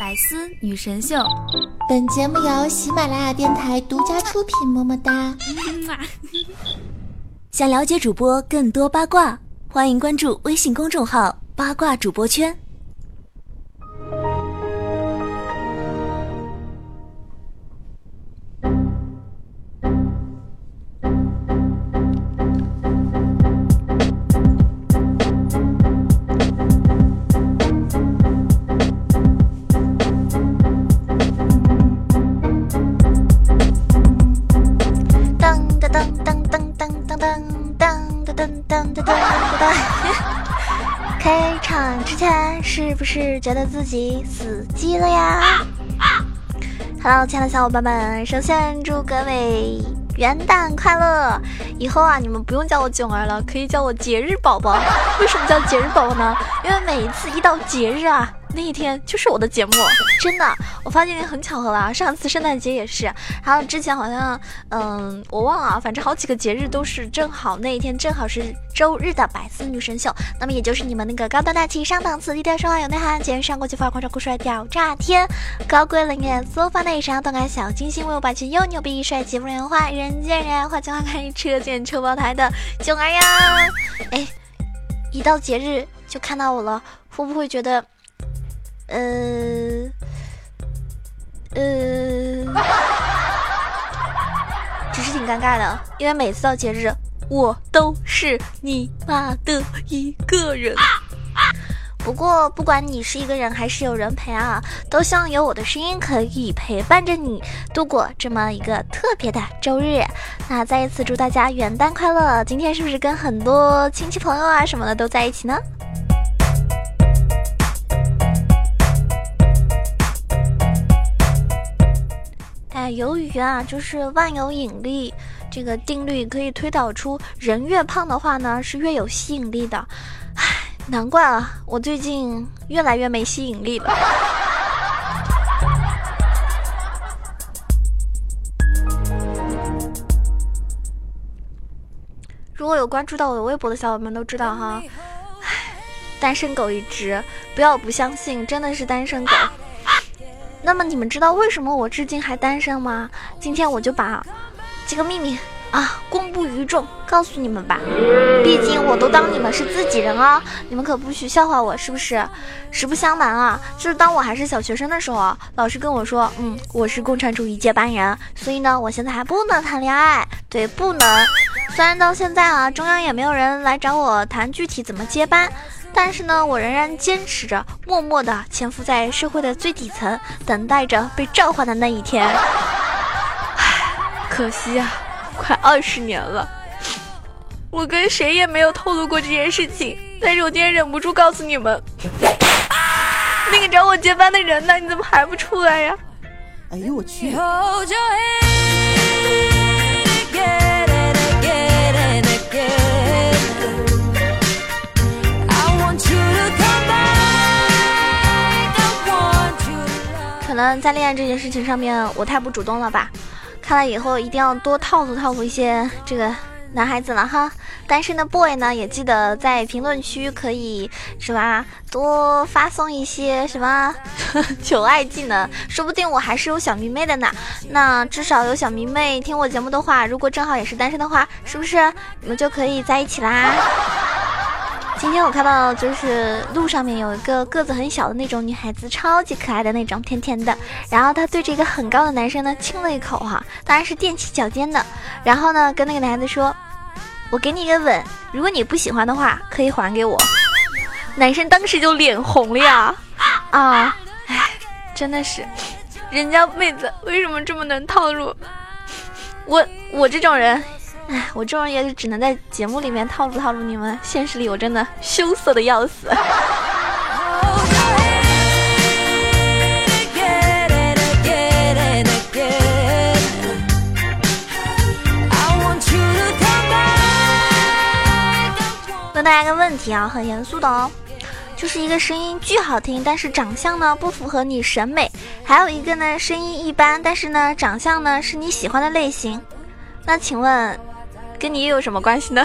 百思女神秀，本节目由喜马拉雅电台独家出品。么么哒！想了解主播更多八卦，欢迎关注微信公众号“八卦主播圈”。场之前是不是觉得自己死机了呀？Hello，亲爱的小伙伴们，首先祝各位元旦快乐！以后啊，你们不用叫我囧儿了，可以叫我节日宝宝。为什么叫节日宝宝呢？因为每一次一到节日啊。那一天就是我的节目，真的，我发现很巧合了。上次圣诞节也是，还有之前好像，嗯，我忘了，反正好几个节日都是正好那一天，正好是周日的百思女神秀。那么也就是你们那个高端大气上档次、低调奢华有内涵、节日上国际范儿、夸张酷帅屌炸天、高贵冷艳作风内伤、动感小清新、威武霸气又牛逼、帅气不人话、人见人爱、花见花开、车见车爆胎的囧儿呀！哎，一到节日就看到我了，会不会觉得？呃，呃，只是挺尴尬的，因为每次到节日，我都是你妈的一个人。不过，不管你是一个人还是有人陪啊，都希望有我的声音可以陪伴着你度过这么一个特别的周日。那再一次祝大家元旦快乐！今天是不是跟很多亲戚朋友啊什么的都在一起呢？由于啊，就是万有引力这个定律可以推导出，人越胖的话呢，是越有吸引力的。唉，难怪啊，我最近越来越没吸引力了。如果有关注到我的微博的小伙伴都知道哈，唉，单身狗一只，不要不相信，真的是单身狗。那么你们知道为什么我至今还单身吗？今天我就把这个秘密啊公布于众，告诉你们吧。毕竟我都当你们是自己人啊，你们可不许笑话我，是不是？实不相瞒啊，就是当我还是小学生的时候，老师跟我说，嗯，我是共产主义接班人，所以呢，我现在还不能谈恋爱，对，不能。虽然到现在啊，中央也没有人来找我谈具体怎么接班。但是呢，我仍然坚持着，默默地潜伏在社会的最底层，等待着被召唤的那一天。唉，可惜啊，快二十年了，我跟谁也没有透露过这件事情。但是我今天忍不住告诉你们，那个找我接班的人呢？你怎么还不出来呀？哎呦我去！在恋爱这件事情上面，我太不主动了吧？看来以后一定要多套路套路一些这个男孩子了哈。单身的 boy 呢，也记得在评论区可以是吧，多发送一些什么 求爱技能，说不定我还是有小迷妹的呢。那至少有小迷妹听我节目的话，如果正好也是单身的话，是不是你们就可以在一起啦？今天我看到就是路上面有一个个子很小的那种女孩子，超级可爱的那种，甜甜的。然后她对着一个很高的男生呢亲了一口哈，当然是踮起脚尖的。然后呢跟那个男孩子说：“我给你一个吻，如果你不喜欢的话，可以还给我。”男生当时就脸红了呀，啊，哎，真的是，人家妹子为什么这么能套路？我我这种人。哎，我这种也是只能在节目里面套路套路你们，现实里我真的羞涩的要死。问大家个问题啊，很严肃的哦，就是一个声音巨好听，但是长相呢不符合你审美；还有一个呢声音一般，但是呢长相呢是你喜欢的类型。那请问？跟你又有什么关系呢？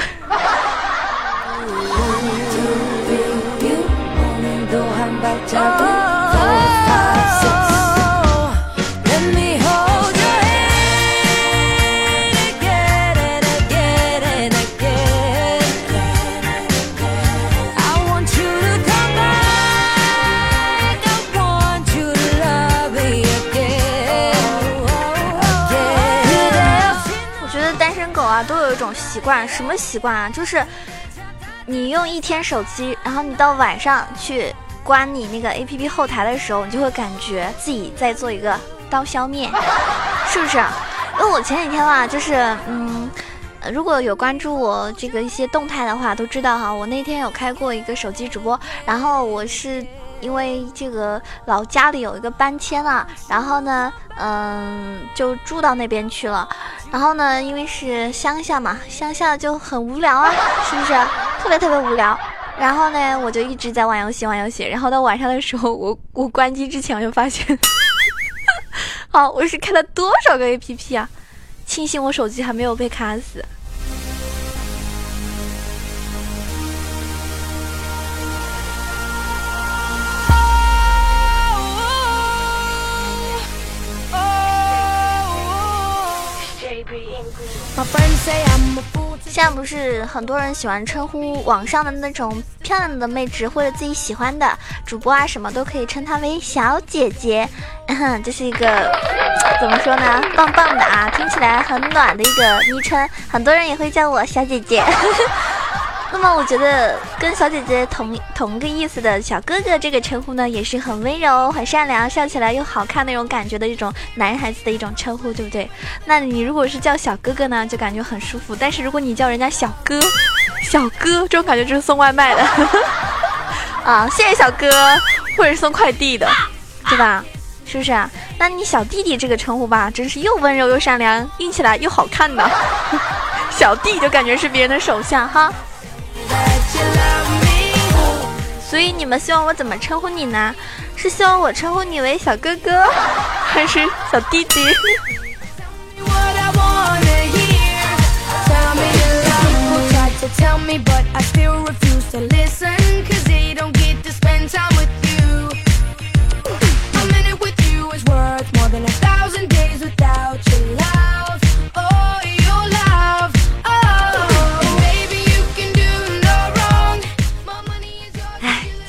惯，什么习惯啊？就是你用一天手机，然后你到晚上去关你那个 A P P 后台的时候，你就会感觉自己在做一个刀削面，是不是？因为我前几天吧，就是嗯。如果有关注我这个一些动态的话，都知道哈，我那天有开过一个手机直播，然后我是因为这个老家里有一个搬迁了，然后呢，嗯，就住到那边去了，然后呢，因为是乡下嘛，乡下就很无聊啊，是不是？特别特别无聊，然后呢，我就一直在玩游戏，玩游戏，然后到晚上的时候，我我关机之前我就发现，好，我是开了多少个 A P P 啊？庆幸我手机还没有被卡死。现在不是很多人喜欢称呼网上的那种漂亮的妹纸或者自己喜欢的主播啊，什么都可以称她为小姐姐，这是一个怎么说呢？棒棒的啊，听起来很暖的一个昵称，很多人也会叫我小姐姐。那么我觉得跟小姐姐同同个意思的小哥哥这个称呼呢，也是很温柔、很善良，笑起来又好看那种感觉的一种男孩子的一种称呼，对不对？那你如果是叫小哥哥呢，就感觉很舒服；但是如果你叫人家小哥，小哥这种感觉就是送外卖的 啊，谢谢小哥，或者是送快递的，对吧？是不是啊？那你小弟弟这个称呼吧，真是又温柔又善良，硬起来又好看呢。小弟就感觉是别人的手下哈。所以你们希望我怎么称呼你呢？是希望我称呼你为小哥哥，还是小弟弟？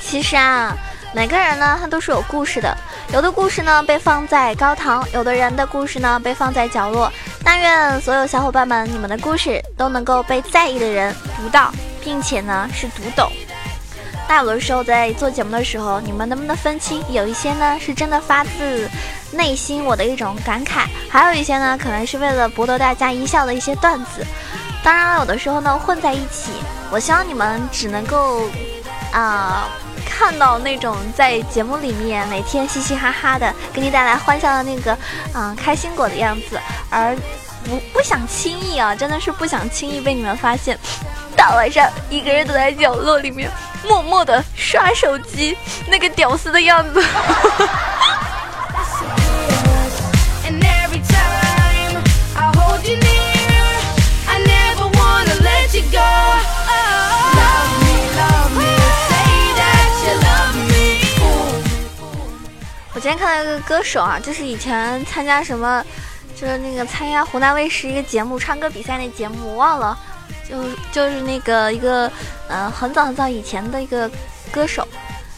其实啊，每个人呢，他都是有故事的。有的故事呢被放在高堂，有的人的故事呢被放在角落。但愿所有小伙伴们，你们的故事都能够被在意的人读到，并且呢是读懂。那有的时候在做节目的时候，你们能不能分清？有一些呢是真的发自内心我的一种感慨，还有一些呢可能是为了博得大家一笑的一些段子。当然了，有的时候呢混在一起。我希望你们只能够啊。看到那种在节目里面每天嘻嘻哈哈的，给你带来欢笑的那个，嗯，开心果的样子，而不不想轻易啊，真的是不想轻易被你们发现，大晚上一个人躲在角落里面，默默的刷手机，那个屌丝的样子。我今天看到一个歌手啊，就是以前参加什么，就是那个参加湖南卫视一个节目唱歌比赛那节目，我忘了，就就是那个一个，嗯，很早很早以前的一个歌手，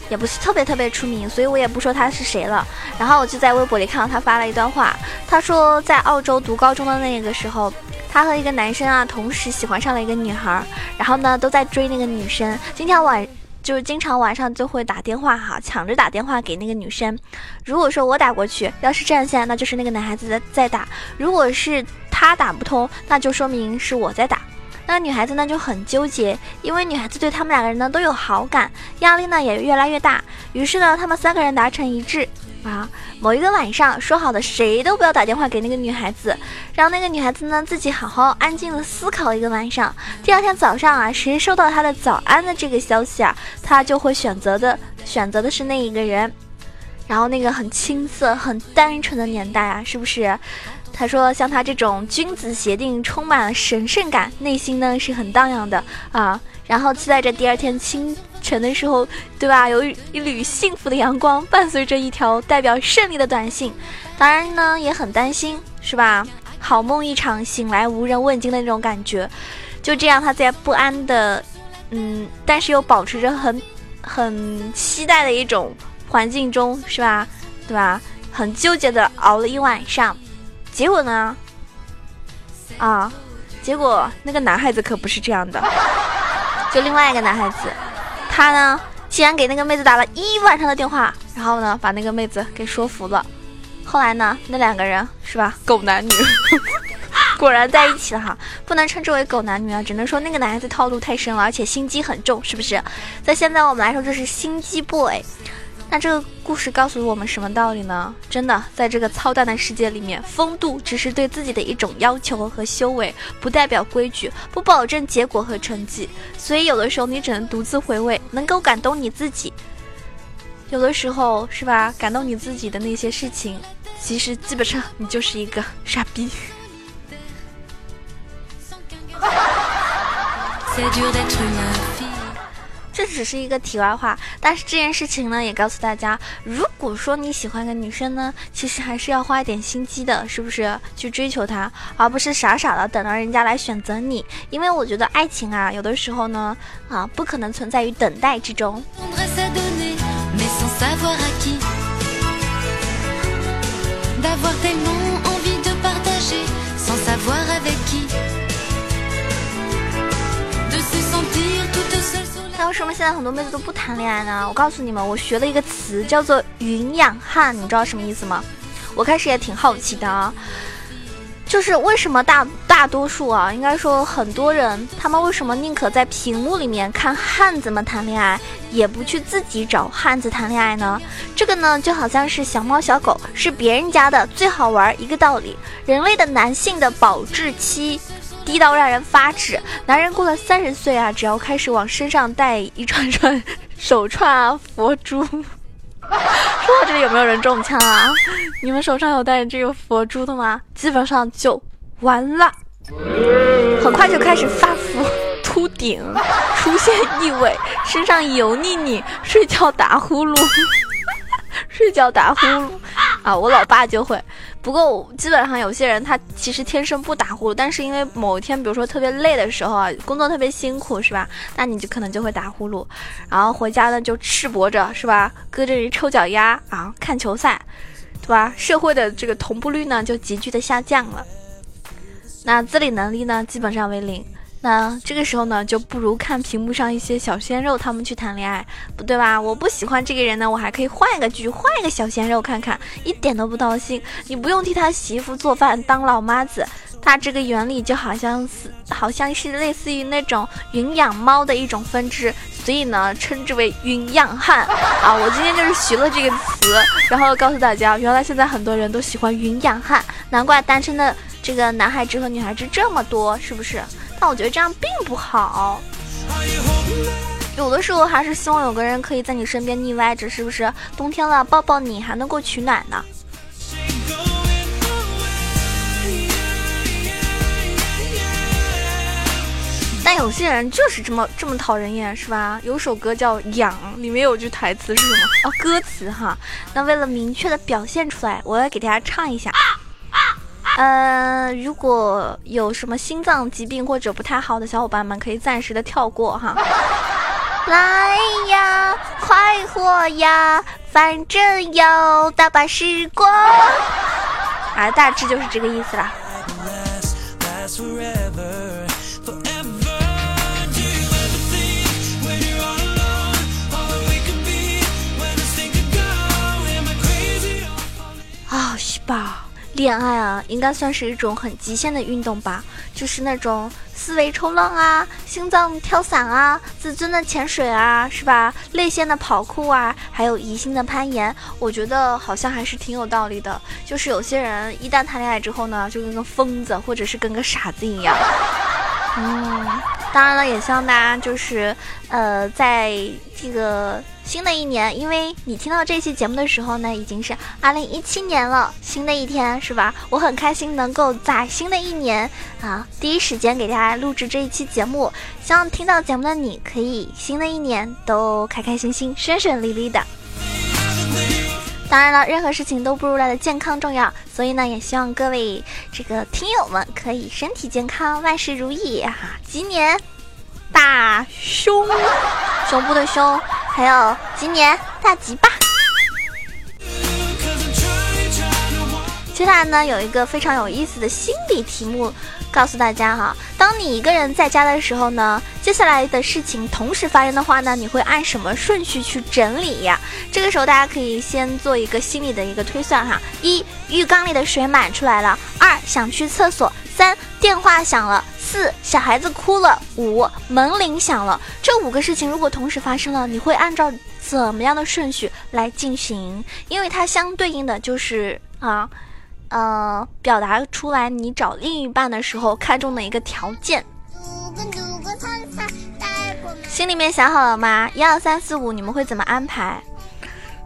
也不是特别特别出名，所以我也不说他是谁了。然后我就在微博里看到他发了一段话，他说在澳洲读高中的那个时候，他和一个男生啊同时喜欢上了一个女孩，然后呢都在追那个女生，今天晚。就是经常晚上就会打电话哈，抢着打电话给那个女生。如果说我打过去，要是占线，那就是那个男孩子在在打；如果是他打不通，那就说明是我在打。那女孩子呢就很纠结，因为女孩子对他们两个人呢都有好感，压力呢也越来越大。于是呢，他们三个人达成一致。啊，某一个晚上说好的，谁都不要打电话给那个女孩子，让那个女孩子呢自己好好安静的思考一个晚上。第二天早上啊，谁收到她的早安的这个消息啊，她就会选择的选择的是那一个人。然后那个很青涩、很单纯的年代啊，是不是？他说像他这种君子协定，充满了神圣感，内心呢是很荡漾的啊。然后期待着第二天清。晨的时候，对吧？有一缕幸福的阳光，伴随着一条代表胜利的短信。当然呢，也很担心，是吧？好梦一场，醒来无人问津的那种感觉。就这样，他在不安的，嗯，但是又保持着很很期待的一种环境中，是吧？对吧？很纠结的熬了一晚上，结果呢？啊，结果那个男孩子可不是这样的，就另外一个男孩子，他呢竟然给那个妹子打了一晚上的电话，然后呢把那个妹子给说服了。后来呢，那两个人是吧，狗男女，果然在一起了哈。不能称之为狗男女啊，只能说那个男孩子套路太深了，而且心机很重，是不是？在现在我们来说，这是心机 boy。那这个故事告诉我们什么道理呢？真的，在这个操蛋的世界里面，风度只是对自己的一种要求和修为，不代表规矩，不保证结果和成绩。所以有的时候你只能独自回味，能够感动你自己。有的时候是吧？感动你自己的那些事情，其实基本上你就是一个傻逼。这只是一个题外话，但是这件事情呢，也告诉大家，如果说你喜欢个女生呢，其实还是要花一点心机的，是不是？去追求她，而不是傻傻的等到人家来选择你。因为我觉得爱情啊，有的时候呢，啊，不可能存在于等待之中。为什么现在很多妹子都不谈恋爱呢？我告诉你们，我学了一个词，叫做“云养汉”，你知道什么意思吗？我开始也挺好奇的啊，就是为什么大大多数啊，应该说很多人，他们为什么宁可在屏幕里面看汉子们谈恋爱，也不去自己找汉子谈恋爱呢？这个呢，就好像是小猫小狗是别人家的最好玩一个道理。人类的男性的保质期。低到让人发指，男人过了三十岁啊，只要开始往身上戴一串串手串啊、佛珠，说到这里有没有人中枪啊？你们手上有戴这个佛珠的吗？基本上就完了，很快就开始发福、秃顶、出现异味、身上油腻腻、睡觉打呼噜、睡觉打呼噜啊！我老爸就会。不过基本上有些人他其实天生不打呼噜，但是因为某一天，比如说特别累的时候啊，工作特别辛苦，是吧？那你就可能就会打呼噜，然后回家呢就赤膊着，是吧？搁着一抽脚丫啊，看球赛，对吧？社会的这个同步率呢就急剧的下降了，那自理能力呢基本上为零。那这个时候呢，就不如看屏幕上一些小鲜肉他们去谈恋爱，不对吧？我不喜欢这个人呢，我还可以换一个剧，换一个小鲜肉看看，一点都不闹心。你不用替他媳妇做饭当老妈子，他这个原理就好像是好像是类似于那种云养猫的一种分支，所以呢，称之为云养汉啊。我今天就是学了这个词，然后告诉大家，原来现在很多人都喜欢云养汉，难怪单身的这个男孩子和女孩子这么多，是不是？但我觉得这样并不好，有的时候还是希望有个人可以在你身边腻歪着，是不是？冬天了，抱抱你还能够取暖呢。但有些人就是这么这么讨人厌，是吧？有首歌叫《痒》，里面有句台词是什么？哦，歌词哈。那为了明确的表现出来，我要给大家唱一下。呃，如果有什么心脏疾病或者不太好的小伙伴们，可以暂时的跳过哈。来呀，快活呀，反正有大把时光。啊，大致就是这个意思啦。啊，是吧？恋爱啊，应该算是一种很极限的运动吧，就是那种思维冲浪啊，心脏跳伞啊，自尊的潜水啊，是吧？泪腺的跑酷啊，还有疑心的攀岩，我觉得好像还是挺有道理的。就是有些人一旦谈恋爱之后呢，就跟个疯子或者是跟个傻子一样。嗯，当然了，也希望大家就是，呃，在这个。新的一年，因为你听到这期节目的时候呢，已经是二零一七年了，新的一天是吧？我很开心能够在新的一年啊，第一时间给大家录制这一期节目。希望听到节目的你可以新的一年都开开心心、顺顺利利的。当然了，任何事情都不如来的健康重要，所以呢，也希望各位这个听友们可以身体健康，万事如意哈！今年大胸，胸部的胸。还有今年大吉吧！接下来呢，有一个非常有意思的心理题目，告诉大家哈，当你一个人在家的时候呢，接下来的事情同时发生的话呢，你会按什么顺序去整理呀？这个时候大家可以先做一个心理的一个推算哈：一，浴缸里的水满出来了；二，想去厕所；三，电话响了；四，小孩子哭了；五，门铃响了。这五个事情如果同时发生了，你会按照怎么样的顺序来进行？因为它相对应的就是啊。呃表达出来你找另一半的时候看中的一个条件，心里面想好了吗？一二三四五，你们会怎么安排？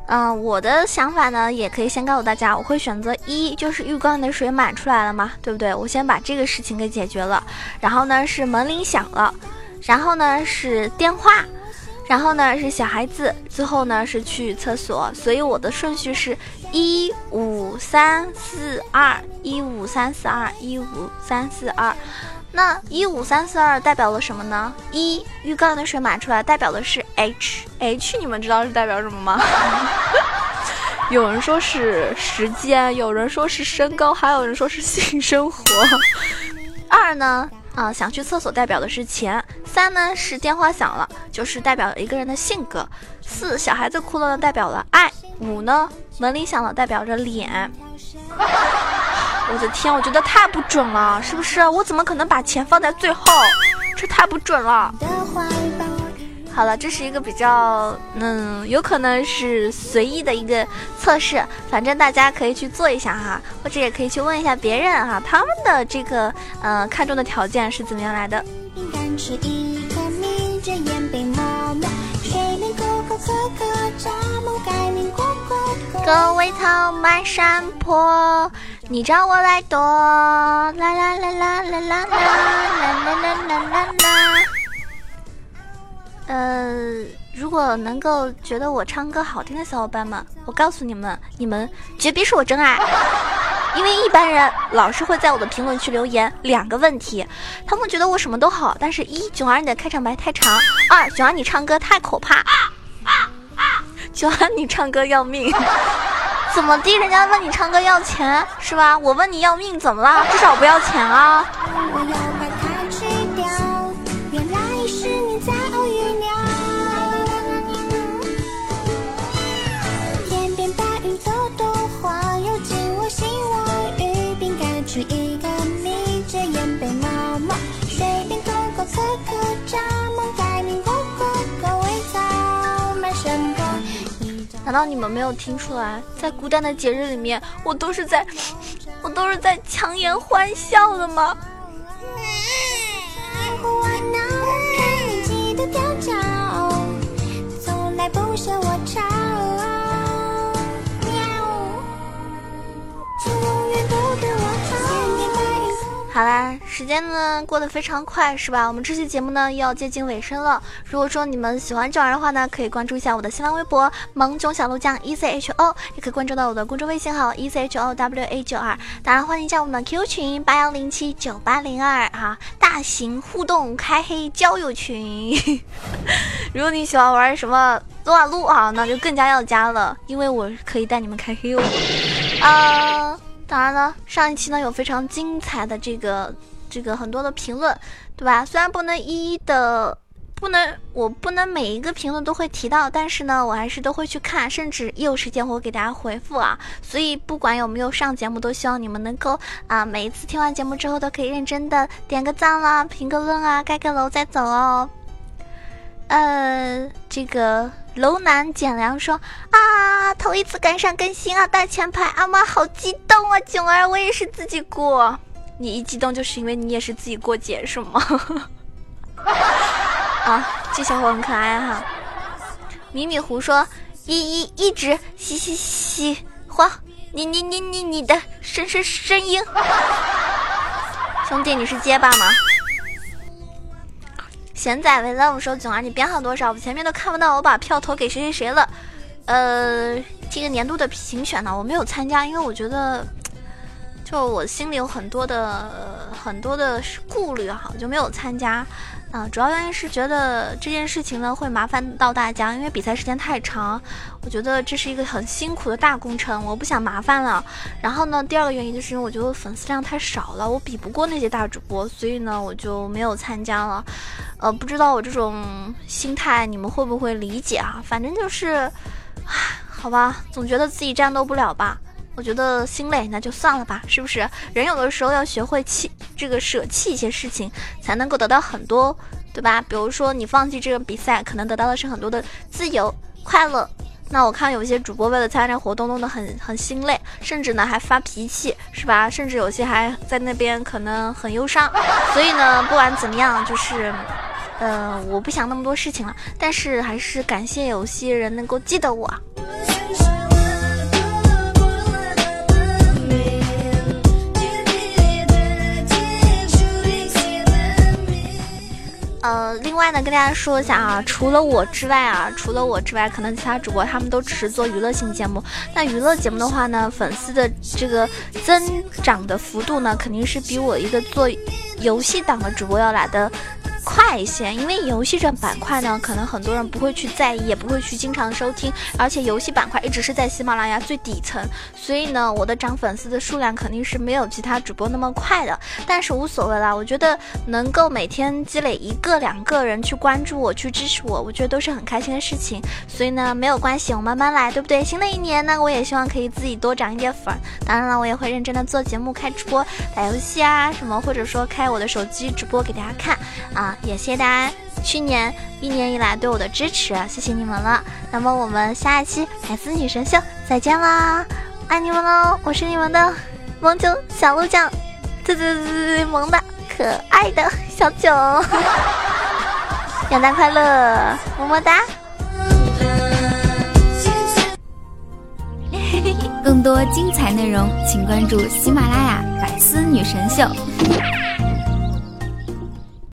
嗯，我的想法呢，也可以先告诉大家，我会选择一，就是浴缸里的水满出来了嘛，对不对？我先把这个事情给解决了，然后呢是门铃响了，然后呢是电话。然后呢是小孩子，最后呢是去厕所，所以我的顺序是一五三四二一五三四二一五三四二。那一五三四二代表了什么呢？一浴缸的水满出来，代表的是 H H，你们知道是代表什么吗？有人说是时间，有人说是身高，还有人说是性生活。二呢？啊，想去厕所代表的是钱。三呢是电话响了，就是代表一个人的性格。四小孩子哭了呢，代表了爱。五呢门铃响了，代表着脸。我的天，我觉得太不准了，是不是？我怎么可能把钱放在最后？这太不准了。好了，这是一个比较，嗯，有可能是随意的一个测试，反正大家可以去做一下哈，或者也可以去问一下别人哈，他们的这个，呃，看中的条件是怎么样来的。各位草满山坡，你找我来躲，啦啦啦啦啦啦啦啦啦啦啦啦。呃，如果能够觉得我唱歌好听的小伙伴们，我告诉你们，你们绝逼是我真爱。因为一般人老是会在我的评论区留言两个问题，他们觉得我什么都好，但是一囧儿你的开场白太长，二囧儿你唱歌太可怕，囧儿你唱歌要命，怎么地？人家问你唱歌要钱是吧？我问你要命怎么了？至少不要钱啊。难道你们没有听出来，在孤单的节日里面，我都是在，我都是在强颜欢笑的吗？好啦，时间呢过得非常快，是吧？我们这期节目呢又要接近尾声了。如果说你们喜欢九儿的话呢，可以关注一下我的新浪微博“萌囧小鹿酱 E C H O”，也可以关注到我的公众微信号 “E C H O W A 九二”。当然，欢迎加我们的 Q 群八幺零七九八零二哈，大型互动开黑交友群。如果你喜欢玩什么撸啊撸啊，那就更加要加了，因为我可以带你们开黑哦。啊。当然了，上一期呢有非常精彩的这个这个很多的评论，对吧？虽然不能一一的，不能我不能每一个评论都会提到，但是呢，我还是都会去看，甚至一有时间我会给大家回复啊。所以不管有没有上节目，都希望你们能够啊，每一次听完节目之后都可以认真的点个赞啦，评个论啊，盖个楼再走哦。呃，这个。楼南简良说：“啊，头一次赶上更新啊，大前排，阿妈好激动啊！囧儿，我也是自己过，你一激动就是因为你也是自己过节是吗？啊，这小伙很可爱哈。迷迷糊说：一一一直嘻嘻嘻，花，你你你你你的声声声音，兄弟你是结巴吗？”贤仔为 love 说：“囧儿，你编号多少？我前面都看不到，我把票投给谁谁谁了？呃，这个年度的评选呢，我没有参加，因为我觉得，就我心里有很多的很多的顾虑哈，就没有参加。啊，主要原因是觉得这件事情呢会麻烦到大家，因为比赛时间太长，我觉得这是一个很辛苦的大工程，我不想麻烦了。然后呢，第二个原因就是因为我觉得粉丝量太少了，我比不过那些大主播，所以呢我就没有参加了。呃，不知道我这种心态你们会不会理解啊？反正就是，唉，好吧，总觉得自己战斗不了吧。我觉得心累，那就算了吧，是不是？人有的时候要学会弃这个舍弃一些事情，才能够得到很多，对吧？比如说你放弃这个比赛，可能得到的是很多的自由快乐。那我看有些主播为了参加活动弄得很很心累，甚至呢还发脾气，是吧？甚至有些还在那边可能很忧伤。所以呢，不管怎么样，就是，呃，我不想那么多事情了。但是还是感谢有些人能够记得我。外呢，跟大家说一下啊，除了我之外啊，除了我之外，可能其他主播他们都只是做娱乐性节目。那娱乐节目的话呢，粉丝的这个增长的幅度呢，肯定是比我一个做游戏党的主播要来的。快一些，因为游戏这板块呢，可能很多人不会去在意，也不会去经常收听，而且游戏板块一直是在喜马拉雅最底层，所以呢，我的涨粉丝的数量肯定是没有其他主播那么快的。但是无所谓啦，我觉得能够每天积累一个两个人去关注我，去支持我，我觉得都是很开心的事情。所以呢，没有关系，我慢慢来，对不对？新的一年呢，我也希望可以自己多涨一点粉。当然了，我也会认真的做节目、开直播、打游戏啊什么，或者说开我的手机直播给大家看啊。也谢谢大家去年一年以来对我的支持，谢谢你们了。那么我们下一期百思女神秀再见啦，爱你们喽！我是你们的萌九小鹿酱，最最最最萌的可爱的小九，元旦快乐，么么哒！更多精彩内容，请关注喜马拉雅百思女神秀。